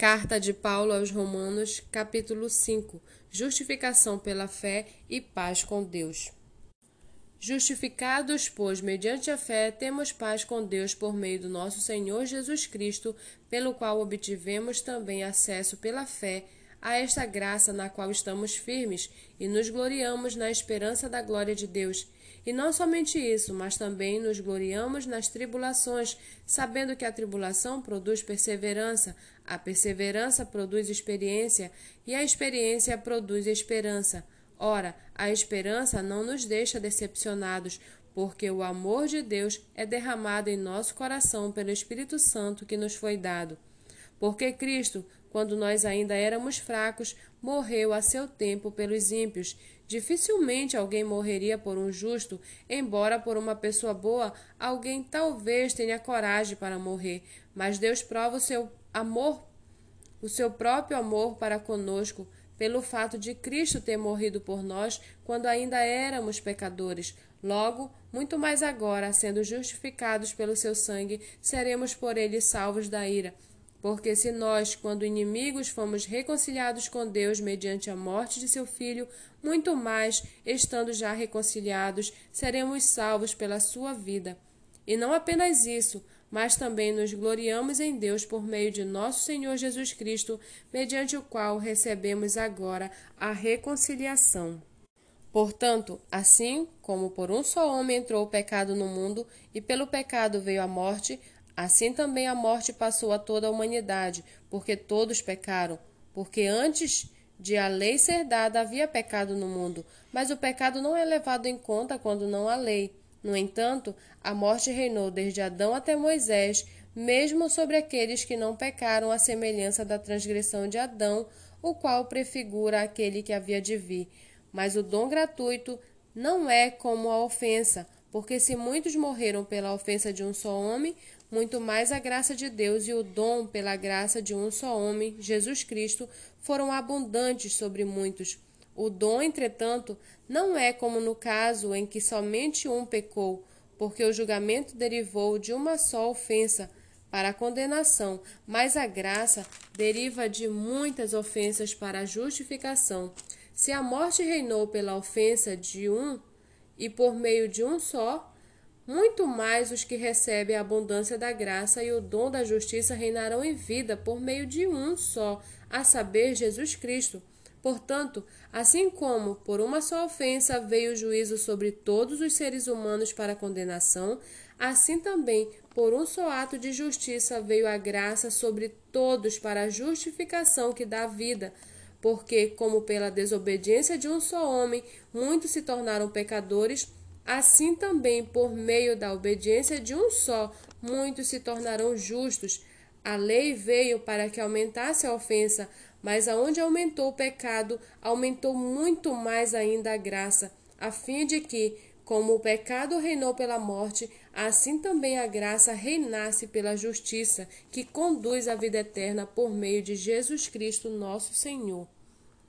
Carta de Paulo aos Romanos, capítulo 5 Justificação pela fé e paz com Deus. Justificados, pois, mediante a fé, temos paz com Deus por meio do nosso Senhor Jesus Cristo, pelo qual obtivemos também acesso pela fé a esta graça na qual estamos firmes e nos gloriamos na esperança da glória de Deus. E não somente isso, mas também nos gloriamos nas tribulações, sabendo que a tribulação produz perseverança, a perseverança produz experiência, e a experiência produz esperança. Ora, a esperança não nos deixa decepcionados, porque o amor de Deus é derramado em nosso coração pelo Espírito Santo que nos foi dado. Porque Cristo, quando nós ainda éramos fracos, morreu a seu tempo pelos ímpios. Dificilmente alguém morreria por um justo, embora por uma pessoa boa alguém talvez tenha coragem para morrer. Mas Deus prova o seu amor, o seu próprio amor para conosco, pelo fato de Cristo ter morrido por nós quando ainda éramos pecadores. Logo, muito mais agora, sendo justificados pelo seu sangue, seremos por ele salvos da ira. Porque se nós, quando inimigos, fomos reconciliados com Deus mediante a morte de seu filho, muito mais, estando já reconciliados, seremos salvos pela sua vida. E não apenas isso, mas também nos gloriamos em Deus por meio de nosso Senhor Jesus Cristo, mediante o qual recebemos agora a reconciliação. Portanto, assim como por um só homem entrou o pecado no mundo, e pelo pecado veio a morte, Assim também a morte passou a toda a humanidade, porque todos pecaram. Porque antes de a lei ser dada havia pecado no mundo, mas o pecado não é levado em conta quando não há lei. No entanto, a morte reinou desde Adão até Moisés, mesmo sobre aqueles que não pecaram à semelhança da transgressão de Adão, o qual prefigura aquele que havia de vir. Mas o dom gratuito não é como a ofensa, porque se muitos morreram pela ofensa de um só homem, muito mais a graça de Deus e o dom pela graça de um só homem, Jesus Cristo, foram abundantes sobre muitos. O dom, entretanto, não é como no caso em que somente um pecou, porque o julgamento derivou de uma só ofensa para a condenação, mas a graça deriva de muitas ofensas para a justificação. Se a morte reinou pela ofensa de um e por meio de um só, muito mais os que recebem a abundância da graça e o dom da justiça reinarão em vida por meio de um só, a saber, Jesus Cristo. Portanto, assim como por uma só ofensa veio o juízo sobre todos os seres humanos para condenação, assim também por um só ato de justiça veio a graça sobre todos para a justificação que dá vida. Porque, como pela desobediência de um só homem muitos se tornaram pecadores, Assim também, por meio da obediência de um só, muitos se tornarão justos. A lei veio para que aumentasse a ofensa, mas aonde aumentou o pecado, aumentou muito mais ainda a graça, a fim de que, como o pecado reinou pela morte, assim também a graça reinasse pela justiça, que conduz à vida eterna por meio de Jesus Cristo, nosso Senhor.